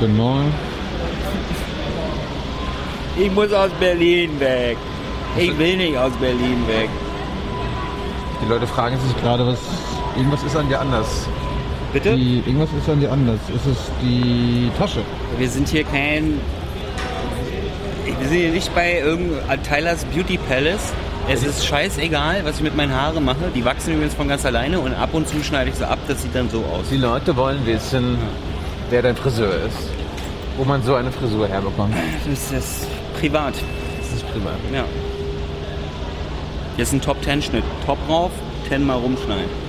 Genau. Ich muss aus Berlin weg. Ich will nicht aus Berlin weg. Die Leute fragen sich gerade, was. Irgendwas ist an dir anders. Bitte? Die, irgendwas ist an dir anders. Ist es die Tasche? Wir sind hier kein. Wir sind hier nicht bei irgendeinem Tyler's Beauty Palace. Es ist scheißegal, was ich mit meinen Haaren mache. Die wachsen übrigens von ganz alleine und ab und zu schneide ich sie ab. Das sieht dann so aus. Die Leute wollen wissen, wer dein Friseur ist. Wo man so eine Frisur herbekommt. Das ist privat. Das ist privat. Ja. Ist ein Top-10-Schnitt. Top rauf, 10 mal rumschneiden.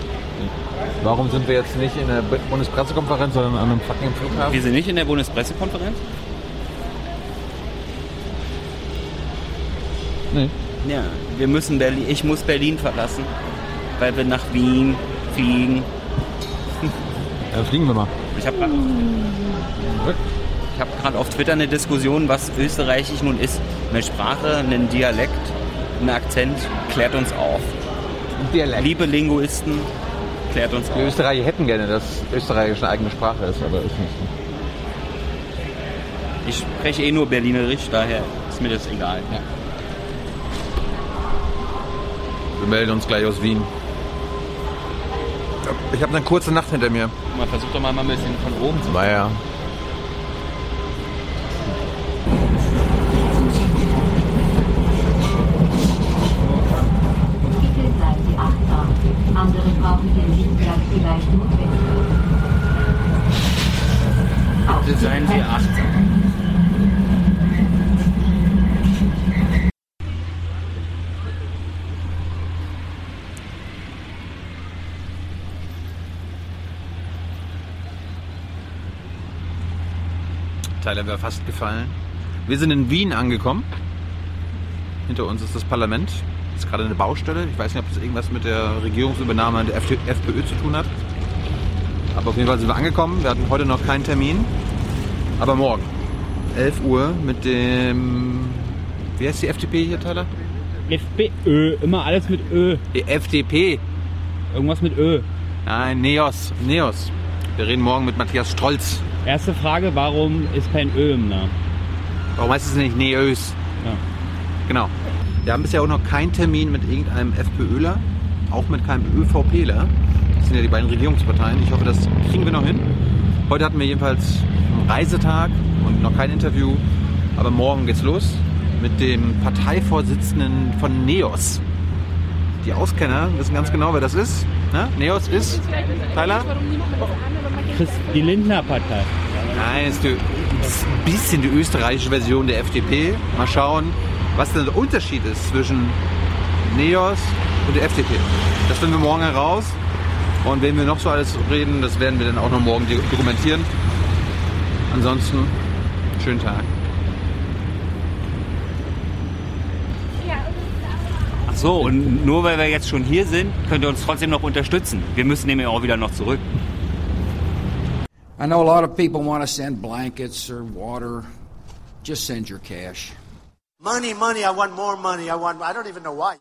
Warum sind wir jetzt nicht in der Bundespressekonferenz, sondern an einem fucking Flughafen? Wir sind nicht in der Bundespressekonferenz? Nee. Ja, wir müssen Berlin, ich muss Berlin verlassen, weil wir nach Wien fliegen. Dann fliegen wir mal. Ich habe gerade ich hab auf Twitter eine Diskussion, was Österreichisch nun ist. Eine Sprache, ein Dialekt, ein Akzent, klärt uns auf. Dialekt. Liebe Linguisten, klärt uns Die auf. Österreicher hätten gerne, dass Österreichisch eine eigene Sprache ist, aber ist nicht so. Ich spreche eh nur Berlinerisch, daher ist mir das egal. Wir melden uns gleich aus Wien. Ich habe eine kurze Nacht hinter mir. Man versucht doch mal ein bisschen von oben zu. Naja. Bitte bleiben Sie achtsam. Andere brauchen Ihr Lichtwerk vielleicht notwendig. Bitte seien Sie achtsam. Tyler wäre fast gefallen. Wir sind in Wien angekommen. Hinter uns ist das Parlament. Das ist gerade eine Baustelle. Ich weiß nicht, ob das irgendwas mit der Regierungsübernahme der FPÖ zu tun hat. Aber auf jeden Fall sind wir angekommen. Wir hatten heute noch keinen Termin. Aber morgen. 11 Uhr mit dem... Wie heißt die FDP hier, Tyler? FPÖ, immer alles mit Ö. Die FDP. Irgendwas mit Ö. Nein, Neos. Neos. Wir reden morgen mit Matthias Strolz. Erste Frage, warum ist kein Ö im Namen? Warum heißt es nicht Neös? Ja. Genau. Wir haben bisher auch noch keinen Termin mit irgendeinem FPÖler, auch mit keinem ÖVPler. Das sind ja die beiden Regierungsparteien. Ich hoffe, das kriegen wir noch hin. Heute hatten wir jedenfalls einen Reisetag und noch kein Interview. Aber morgen geht's los mit dem Parteivorsitzenden von NEOS. Die Auskenner wissen ganz genau, wer das ist. Ne? NEOS ist, Tyler? Die Lindner Partei. Nein, ist, die, ist ein bisschen die österreichische Version der FDP. Mal schauen, was denn der Unterschied ist zwischen NEOS und der FDP. Das finden wir morgen heraus. Und wenn wir noch so alles reden, das werden wir dann auch noch morgen dokumentieren. Ansonsten, schönen Tag. So, und nur weil wir jetzt schon hier sind, könnt ihr uns trotzdem noch unterstützen. Wir müssen nämlich auch wieder noch zurück. I know a lot of people want to send blankets or water. Just send your cash. Money, money, I want more money. I want, I don't even know why.